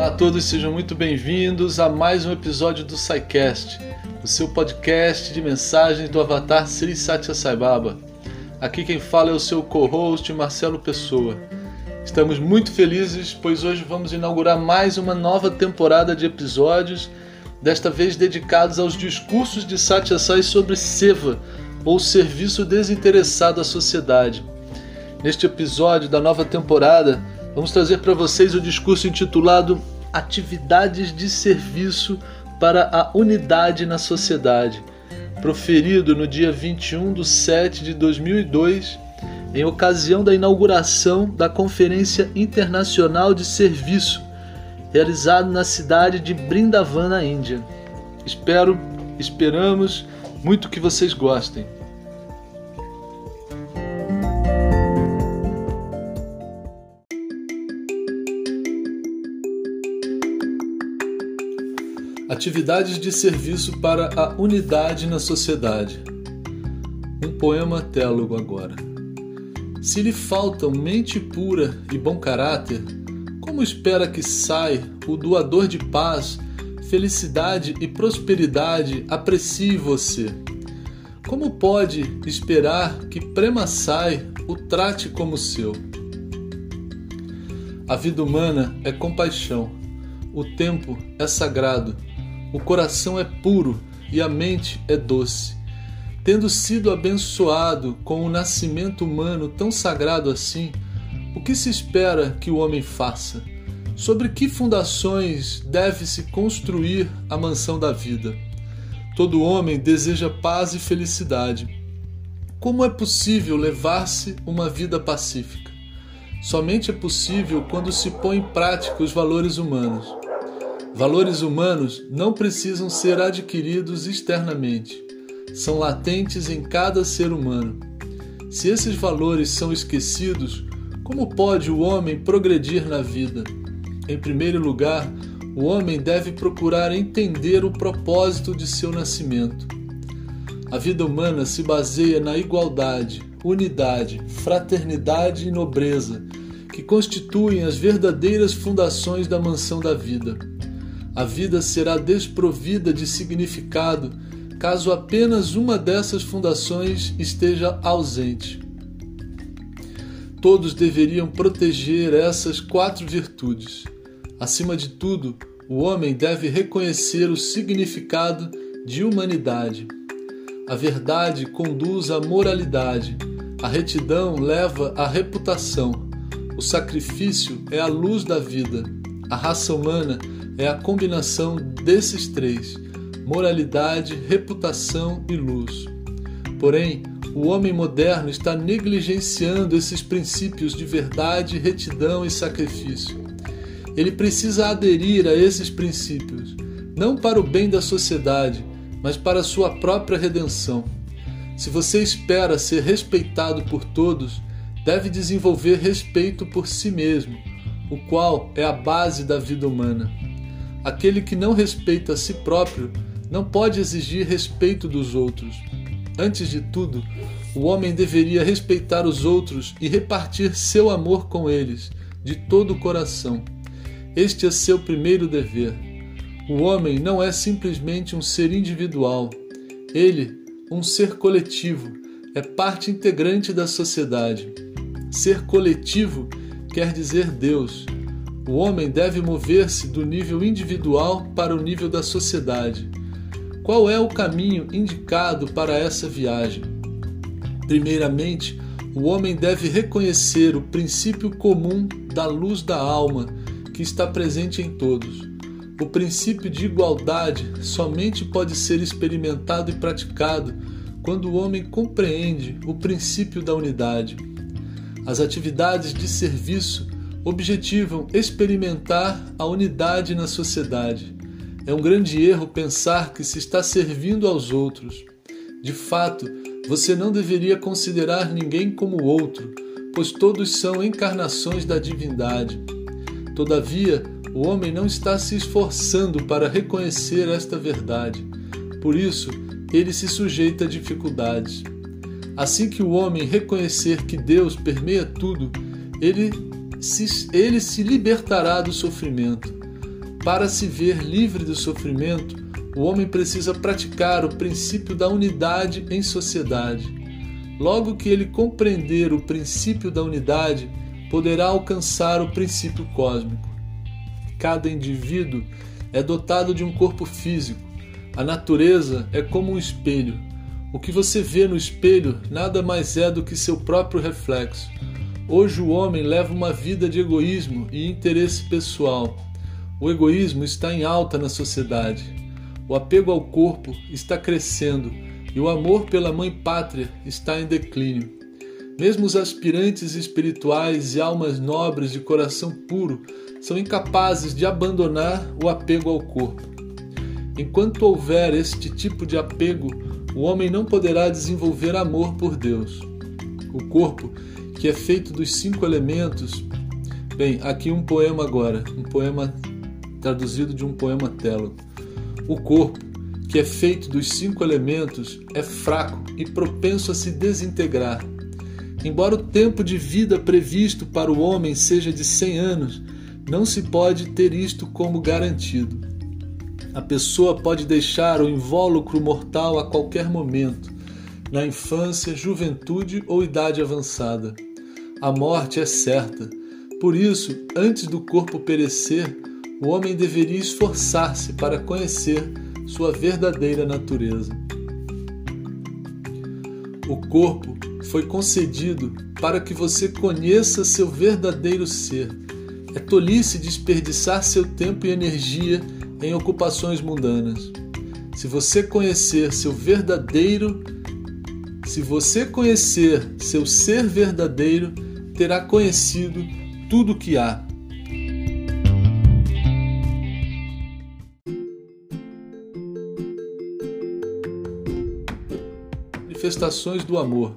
Olá a todos, sejam muito bem-vindos a mais um episódio do SciCast, o seu podcast de mensagens do avatar Sri Satya Sai Baba. Aqui quem fala é o seu co-host Marcelo Pessoa. Estamos muito felizes, pois hoje vamos inaugurar mais uma nova temporada de episódios, desta vez dedicados aos discursos de Satya Sai sobre Seva, ou serviço desinteressado à sociedade. Neste episódio da nova temporada, vamos trazer para vocês o discurso intitulado Atividades de Serviço para a Unidade na Sociedade, proferido no dia 21 de 7 de 2002, em ocasião da inauguração da Conferência Internacional de Serviço, realizado na cidade de Brindavan, na Índia. Espero, esperamos muito que vocês gostem. Atividades de serviço para a unidade na sociedade. Um poema télogo agora. Se lhe faltam mente pura e bom caráter, como espera que sai o doador de paz, felicidade e prosperidade aprecie você? Como pode esperar que Prema Sai o trate como seu? A vida humana é compaixão, o tempo é sagrado o coração é puro e a mente é doce. Tendo sido abençoado com o nascimento humano tão sagrado assim, o que se espera que o homem faça? Sobre que fundações deve-se construir a mansão da vida? Todo homem deseja paz e felicidade. Como é possível levar-se uma vida pacífica? Somente é possível quando se põe em prática os valores humanos. Valores humanos não precisam ser adquiridos externamente, são latentes em cada ser humano. Se esses valores são esquecidos, como pode o homem progredir na vida? Em primeiro lugar, o homem deve procurar entender o propósito de seu nascimento. A vida humana se baseia na igualdade, unidade, fraternidade e nobreza, que constituem as verdadeiras fundações da mansão da vida a vida será desprovida de significado caso apenas uma dessas fundações esteja ausente. Todos deveriam proteger essas quatro virtudes. Acima de tudo, o homem deve reconhecer o significado de humanidade. A verdade conduz à moralidade, a retidão leva à reputação, o sacrifício é a luz da vida, a raça humana é a combinação desses três: moralidade, reputação e luz. Porém, o homem moderno está negligenciando esses princípios de verdade, retidão e sacrifício. Ele precisa aderir a esses princípios, não para o bem da sociedade, mas para a sua própria redenção. Se você espera ser respeitado por todos, deve desenvolver respeito por si mesmo, o qual é a base da vida humana. Aquele que não respeita a si próprio não pode exigir respeito dos outros. Antes de tudo, o homem deveria respeitar os outros e repartir seu amor com eles, de todo o coração. Este é seu primeiro dever. O homem não é simplesmente um ser individual. Ele, um ser coletivo, é parte integrante da sociedade. Ser coletivo quer dizer Deus. O homem deve mover-se do nível individual para o nível da sociedade. Qual é o caminho indicado para essa viagem? Primeiramente, o homem deve reconhecer o princípio comum da luz da alma que está presente em todos. O princípio de igualdade somente pode ser experimentado e praticado quando o homem compreende o princípio da unidade. As atividades de serviço objetivam experimentar a unidade na sociedade. É um grande erro pensar que se está servindo aos outros. De fato, você não deveria considerar ninguém como outro, pois todos são encarnações da divindade. Todavia, o homem não está se esforçando para reconhecer esta verdade. Por isso, ele se sujeita a dificuldades. Assim que o homem reconhecer que Deus permeia tudo, ele ele se libertará do sofrimento. Para se ver livre do sofrimento, o homem precisa praticar o princípio da unidade em sociedade. Logo que ele compreender o princípio da unidade, poderá alcançar o princípio cósmico. Cada indivíduo é dotado de um corpo físico. A natureza é como um espelho. O que você vê no espelho nada mais é do que seu próprio reflexo. Hoje o homem leva uma vida de egoísmo e interesse pessoal. O egoísmo está em alta na sociedade. O apego ao corpo está crescendo e o amor pela mãe pátria está em declínio. Mesmo os aspirantes espirituais e almas nobres de coração puro são incapazes de abandonar o apego ao corpo. Enquanto houver este tipo de apego, o homem não poderá desenvolver amor por Deus. O corpo, que é feito dos cinco elementos. Bem, aqui um poema agora, um poema traduzido de um poema télogo. O corpo, que é feito dos cinco elementos, é fraco e propenso a se desintegrar. Embora o tempo de vida previsto para o homem seja de 100 anos, não se pode ter isto como garantido. A pessoa pode deixar o invólucro mortal a qualquer momento, na infância, juventude ou idade avançada. A morte é certa. Por isso, antes do corpo perecer, o homem deveria esforçar-se para conhecer sua verdadeira natureza. O corpo foi concedido para que você conheça seu verdadeiro ser. É tolice desperdiçar seu tempo e energia em ocupações mundanas. Se você conhecer seu verdadeiro, se você conhecer seu ser verdadeiro, terá conhecido tudo o que há. Manifestações do amor.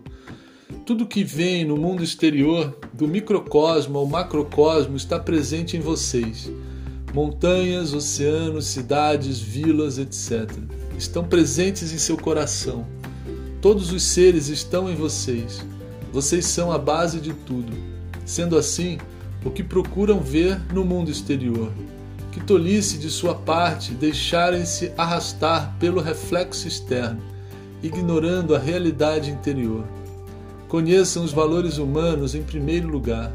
Tudo que vem no mundo exterior, do microcosmo ao macrocosmo, está presente em vocês. Montanhas, oceanos, cidades, vilas, etc. Estão presentes em seu coração. Todos os seres estão em vocês. Vocês são a base de tudo. Sendo assim, o que procuram ver no mundo exterior? Que tolice de sua parte deixarem-se arrastar pelo reflexo externo, ignorando a realidade interior. Conheçam os valores humanos em primeiro lugar.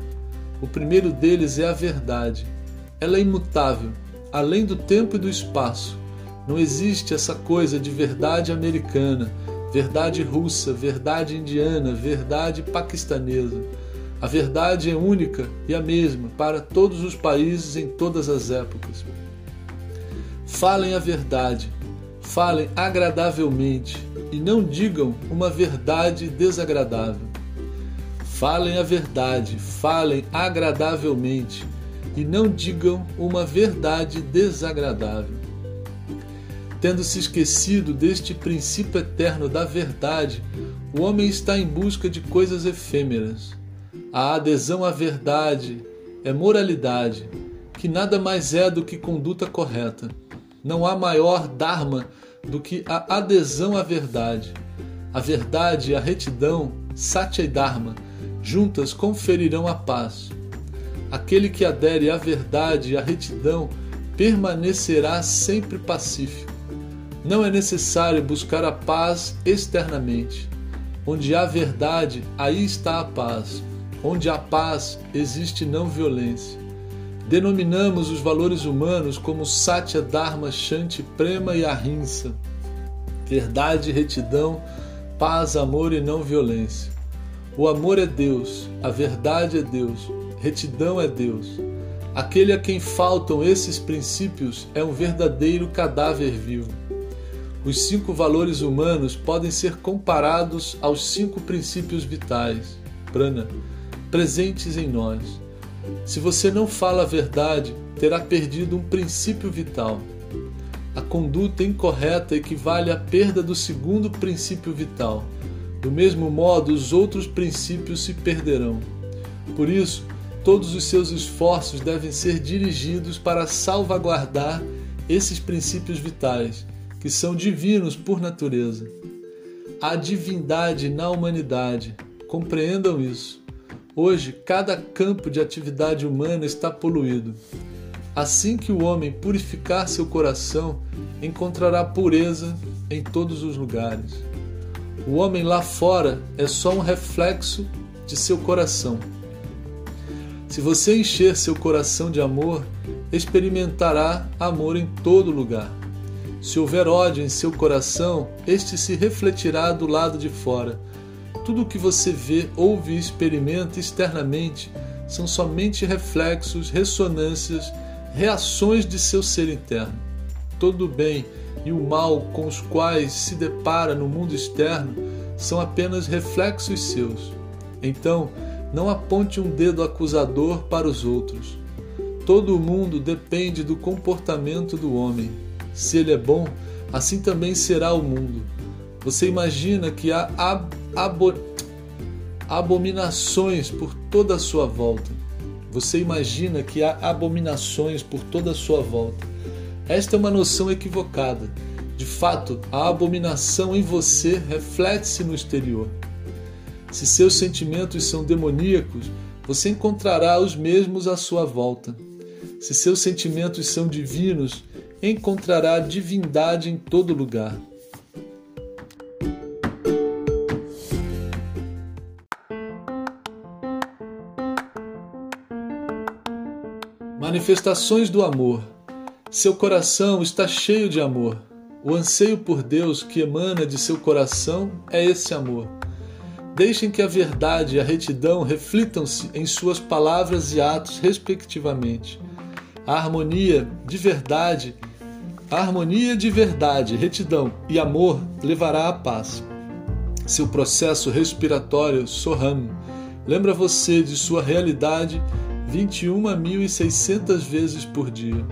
O primeiro deles é a verdade ela é imutável, além do tempo e do espaço. Não existe essa coisa de verdade americana, verdade russa, verdade indiana, verdade paquistanesa. A verdade é única e a mesma para todos os países em todas as épocas. Falem a verdade, falem agradavelmente e não digam uma verdade desagradável. Falem a verdade, falem agradavelmente e não digam uma verdade desagradável. Tendo se esquecido deste princípio eterno da verdade, o homem está em busca de coisas efêmeras. A adesão à verdade é moralidade, que nada mais é do que conduta correta. Não há maior dharma do que a adesão à verdade. A verdade e a retidão, satya e dharma, juntas conferirão a paz. Aquele que adere à verdade e à retidão permanecerá sempre pacífico. Não é necessário buscar a paz externamente. Onde há verdade, aí está a paz. Onde há paz, existe não violência. Denominamos os valores humanos como Satya, Dharma, Shanti, Prema e Ahimsa. Verdade, retidão, paz, amor e não violência. O amor é Deus, a verdade é Deus, retidão é Deus. Aquele a quem faltam esses princípios é um verdadeiro cadáver vivo. Os cinco valores humanos podem ser comparados aos cinco princípios vitais, prana, presentes em nós. Se você não fala a verdade, terá perdido um princípio vital. A conduta incorreta equivale à perda do segundo princípio vital. Do mesmo modo, os outros princípios se perderão. Por isso, Todos os seus esforços devem ser dirigidos para salvaguardar esses princípios vitais, que são divinos por natureza. Há divindade na humanidade, compreendam isso. Hoje, cada campo de atividade humana está poluído. Assim que o homem purificar seu coração, encontrará pureza em todos os lugares. O homem lá fora é só um reflexo de seu coração. Se você encher seu coração de amor, experimentará amor em todo lugar. Se houver ódio em seu coração, este se refletirá do lado de fora. Tudo o que você vê, ouve e experimenta externamente são somente reflexos, ressonâncias, reações de seu ser interno. Todo o bem e o mal com os quais se depara no mundo externo são apenas reflexos seus. Então, não aponte um dedo acusador para os outros. Todo o mundo depende do comportamento do homem. Se ele é bom, assim também será o mundo. Você imagina que há ab abo abominações por toda a sua volta. Você imagina que há abominações por toda a sua volta. Esta é uma noção equivocada. De fato, a abominação em você reflete-se no exterior. Se seus sentimentos são demoníacos, você encontrará os mesmos à sua volta. Se seus sentimentos são divinos, encontrará divindade em todo lugar. Manifestações do amor. Seu coração está cheio de amor. O anseio por Deus que emana de seu coração é esse amor. Deixem que a verdade e a retidão reflitam-se em suas palavras e atos, respectivamente. A harmonia de verdade, a harmonia de verdade, retidão e amor levará à paz. Seu processo respiratório, Soham, lembra você de sua realidade 21.600 vezes por dia.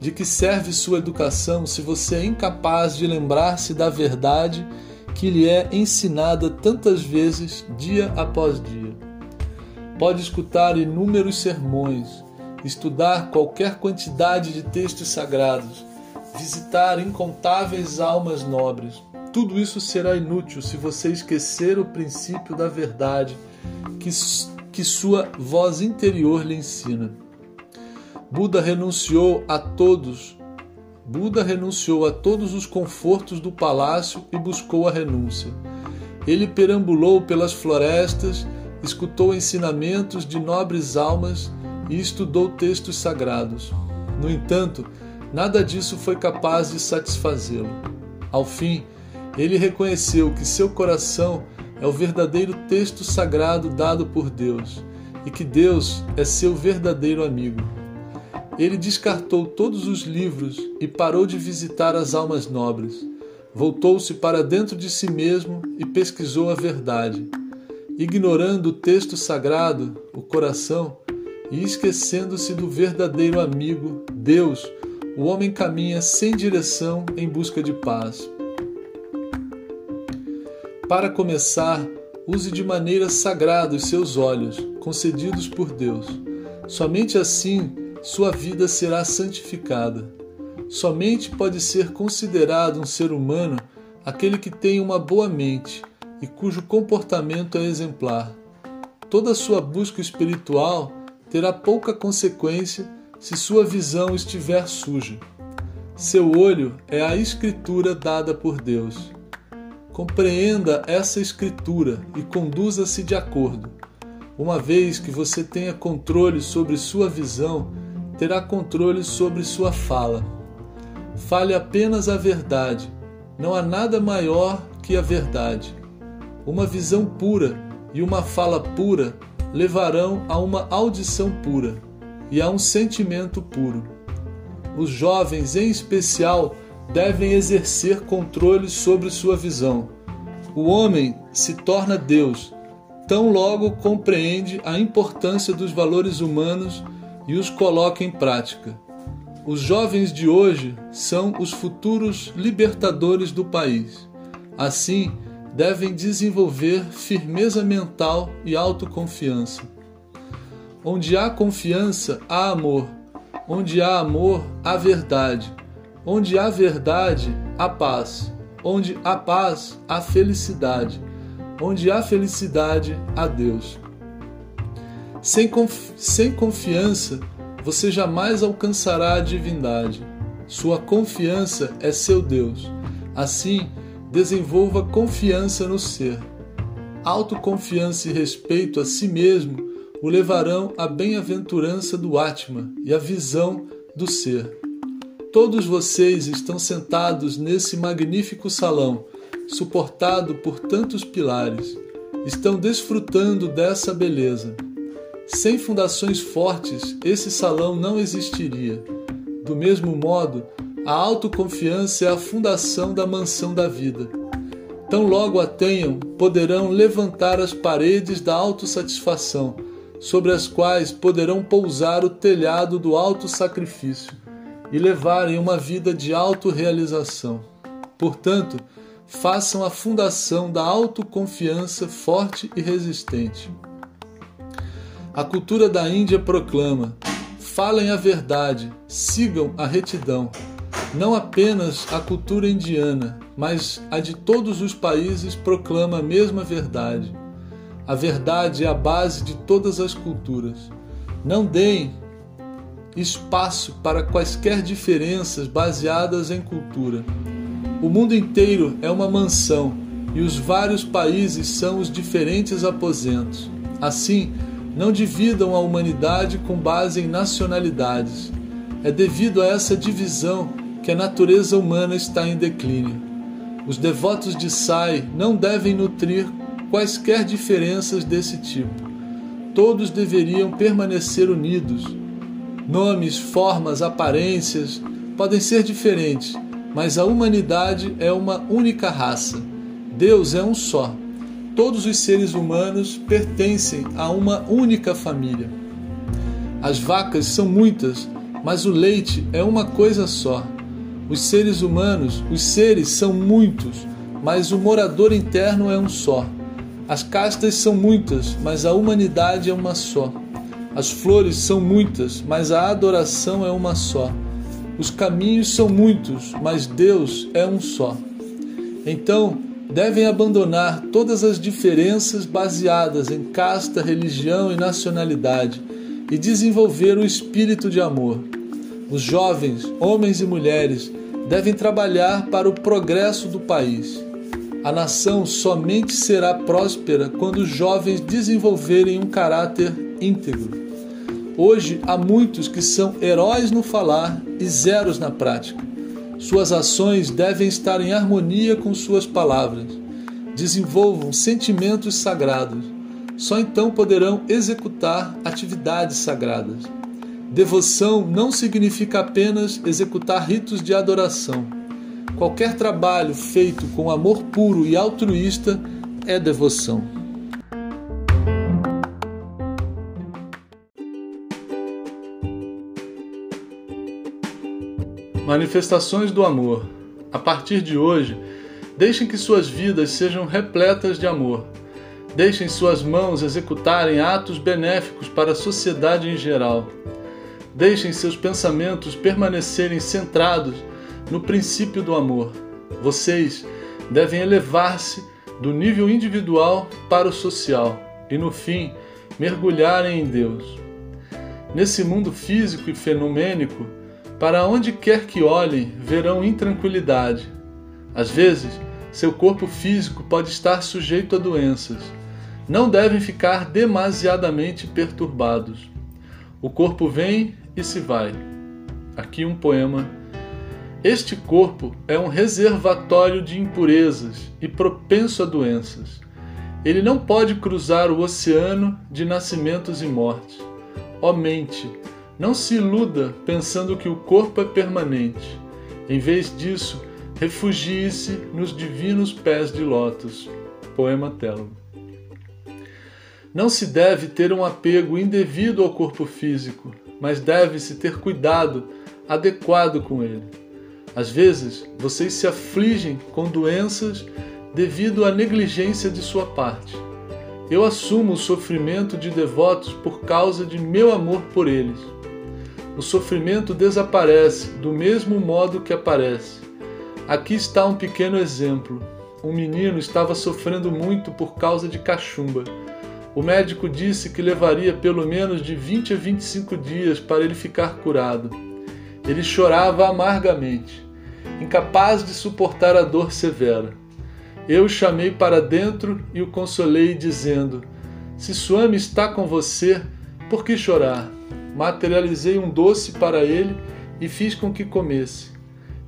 De que serve sua educação se você é incapaz de lembrar-se da verdade que lhe é ensinada tantas vezes, dia após dia. Pode escutar inúmeros sermões, estudar qualquer quantidade de textos sagrados, visitar incontáveis almas nobres. Tudo isso será inútil se você esquecer o princípio da verdade que, que sua voz interior lhe ensina. Buda renunciou a todos Buda renunciou a todos os confortos do palácio e buscou a renúncia. Ele perambulou pelas florestas, escutou ensinamentos de nobres almas e estudou textos sagrados. No entanto, nada disso foi capaz de satisfazê-lo. Ao fim, ele reconheceu que seu coração é o verdadeiro texto sagrado dado por Deus e que Deus é seu verdadeiro amigo. Ele descartou todos os livros e parou de visitar as almas nobres. Voltou-se para dentro de si mesmo e pesquisou a verdade. Ignorando o texto sagrado, o coração, e esquecendo-se do verdadeiro amigo, Deus, o homem caminha sem direção em busca de paz. Para começar, use de maneira sagrada os seus olhos, concedidos por Deus. Somente assim sua vida será santificada. Somente pode ser considerado um ser humano aquele que tem uma boa mente e cujo comportamento é exemplar. Toda sua busca espiritual terá pouca consequência se sua visão estiver suja. Seu olho é a escritura dada por Deus. Compreenda essa escritura e conduza-se de acordo. Uma vez que você tenha controle sobre sua visão, terá controle sobre sua fala. Fale apenas a verdade. Não há nada maior que a verdade. Uma visão pura e uma fala pura levarão a uma audição pura e a um sentimento puro. Os jovens, em especial, devem exercer controle sobre sua visão. O homem se torna Deus, tão logo compreende a importância dos valores humanos e os coloca em prática. Os jovens de hoje são os futuros libertadores do país. Assim, devem desenvolver firmeza mental e autoconfiança. Onde há confiança, há amor. Onde há amor, há verdade. Onde há verdade, há paz. Onde há paz, há felicidade. Onde há felicidade, há Deus. Sem, confi sem confiança, você jamais alcançará a divindade. Sua confiança é seu Deus. Assim, desenvolva confiança no ser. Autoconfiança e respeito a si mesmo o levarão à bem-aventurança do Atma e à visão do ser. Todos vocês estão sentados nesse magnífico salão, suportado por tantos pilares. Estão desfrutando dessa beleza. Sem fundações fortes, esse salão não existiria. Do mesmo modo, a autoconfiança é a fundação da mansão da vida. Tão logo a tenham, poderão levantar as paredes da autossatisfação, sobre as quais poderão pousar o telhado do autossacrifício e levarem uma vida de autorrealização. Portanto, façam a fundação da autoconfiança forte e resistente. A cultura da Índia proclama: falem a verdade, sigam a retidão. Não apenas a cultura indiana, mas a de todos os países proclama a mesma verdade. A verdade é a base de todas as culturas. Não deem espaço para quaisquer diferenças baseadas em cultura. O mundo inteiro é uma mansão e os vários países são os diferentes aposentos. Assim, não dividam a humanidade com base em nacionalidades. É devido a essa divisão que a natureza humana está em declínio. Os devotos de Sai não devem nutrir quaisquer diferenças desse tipo. Todos deveriam permanecer unidos Nomes, formas, aparências podem ser diferentes, mas a humanidade é uma única raça. Deus é um só. Todos os seres humanos pertencem a uma única família. As vacas são muitas, mas o leite é uma coisa só. Os seres humanos, os seres são muitos, mas o morador interno é um só. As castas são muitas, mas a humanidade é uma só. As flores são muitas, mas a adoração é uma só. Os caminhos são muitos, mas Deus é um só. Então, devem abandonar todas as diferenças baseadas em casta, religião e nacionalidade e desenvolver o espírito de amor. Os jovens, homens e mulheres, devem trabalhar para o progresso do país. A nação somente será próspera quando os jovens desenvolverem um caráter íntegro. Hoje há muitos que são heróis no falar e zeros na prática. Suas ações devem estar em harmonia com suas palavras. Desenvolvam sentimentos sagrados. Só então poderão executar atividades sagradas. Devoção não significa apenas executar ritos de adoração. Qualquer trabalho feito com amor puro e altruísta é devoção. Manifestações do amor. A partir de hoje, deixem que suas vidas sejam repletas de amor. Deixem suas mãos executarem atos benéficos para a sociedade em geral. Deixem seus pensamentos permanecerem centrados no princípio do amor. Vocês devem elevar-se do nível individual para o social e, no fim, mergulharem em Deus. Nesse mundo físico e fenomênico, para onde quer que olhem, verão intranquilidade. Às vezes, seu corpo físico pode estar sujeito a doenças. Não devem ficar demasiadamente perturbados. O corpo vem e se vai. Aqui um poema. Este corpo é um reservatório de impurezas e propenso a doenças. Ele não pode cruzar o oceano de nascimentos e mortes. Ó mente, não se iluda pensando que o corpo é permanente. Em vez disso, refugie-se nos divinos pés de lótus. Poema Telo. Não se deve ter um apego indevido ao corpo físico, mas deve-se ter cuidado adequado com ele. Às vezes, vocês se afligem com doenças devido à negligência de sua parte. Eu assumo o sofrimento de devotos por causa de meu amor por eles o sofrimento desaparece do mesmo modo que aparece. Aqui está um pequeno exemplo. Um menino estava sofrendo muito por causa de cachumba. O médico disse que levaria pelo menos de 20 a 25 dias para ele ficar curado. Ele chorava amargamente, incapaz de suportar a dor severa. Eu o chamei para dentro e o consolei, dizendo: Se Swami está com você, por que chorar? Materializei um doce para ele e fiz com que comesse.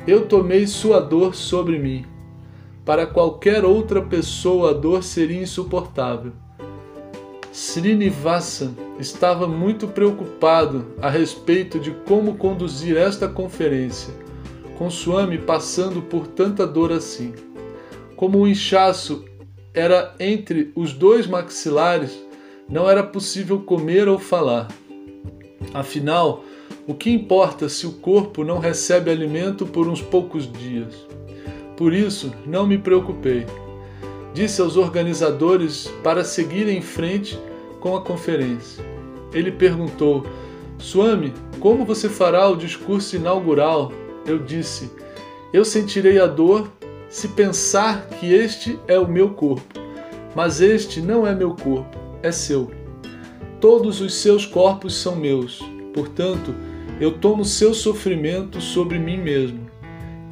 Eu tomei sua dor sobre mim. Para qualquer outra pessoa, a dor seria insuportável. Srinivasa estava muito preocupado a respeito de como conduzir esta conferência, com Swami passando por tanta dor assim. Como o inchaço era entre os dois maxilares, não era possível comer ou falar. Afinal, o que importa se o corpo não recebe alimento por uns poucos dias? Por isso, não me preocupei. Disse aos organizadores para seguirem em frente com a conferência. Ele perguntou: Swami, como você fará o discurso inaugural? Eu disse: Eu sentirei a dor se pensar que este é o meu corpo. Mas este não é meu corpo, é seu. Todos os seus corpos são meus. Portanto, eu tomo seu sofrimento sobre mim mesmo.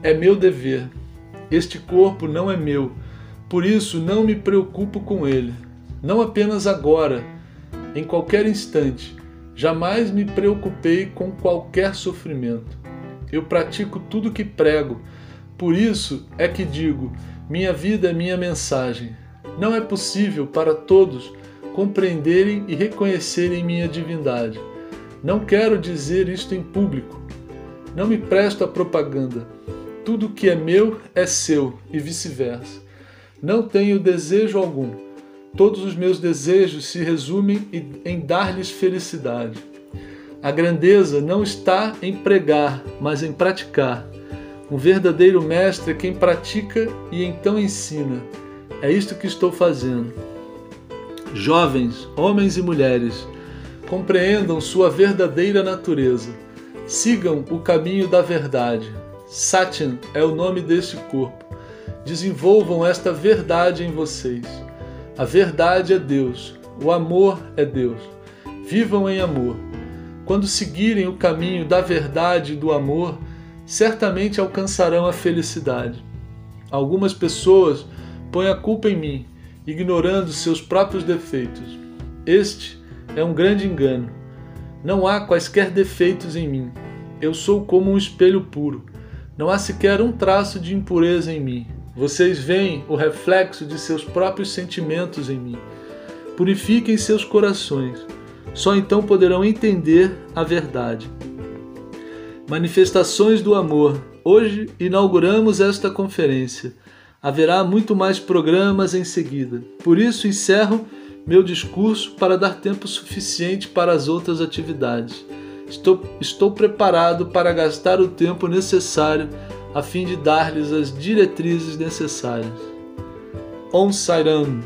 É meu dever. Este corpo não é meu, por isso não me preocupo com ele. Não apenas agora, em qualquer instante. Jamais me preocupei com qualquer sofrimento. Eu pratico tudo que prego. Por isso é que digo: minha vida é minha mensagem. Não é possível para todos compreenderem e reconhecerem minha divindade. Não quero dizer isto em público. Não me presto a propaganda. Tudo que é meu é seu e vice-versa. Não tenho desejo algum. Todos os meus desejos se resumem em dar-lhes felicidade. A grandeza não está em pregar, mas em praticar. Um verdadeiro mestre é quem pratica e então ensina. É isto que estou fazendo. Jovens, homens e mulheres, compreendam sua verdadeira natureza. Sigam o caminho da verdade. Satyan é o nome deste corpo. Desenvolvam esta verdade em vocês. A verdade é Deus, o amor é Deus. Vivam em amor. Quando seguirem o caminho da verdade e do amor, certamente alcançarão a felicidade. Algumas pessoas põem a culpa em mim, ignorando seus próprios defeitos. Este é um grande engano. Não há quaisquer defeitos em mim. Eu sou como um espelho puro. Não há sequer um traço de impureza em mim. Vocês veem o reflexo de seus próprios sentimentos em mim. Purifiquem seus corações. Só então poderão entender a verdade. Manifestações do Amor. Hoje inauguramos esta conferência. Haverá muito mais programas em seguida. Por isso encerro meu discurso para dar tempo suficiente para as outras atividades. Estou, estou preparado para gastar o tempo necessário a fim de dar-lhes as diretrizes necessárias. Om Sairam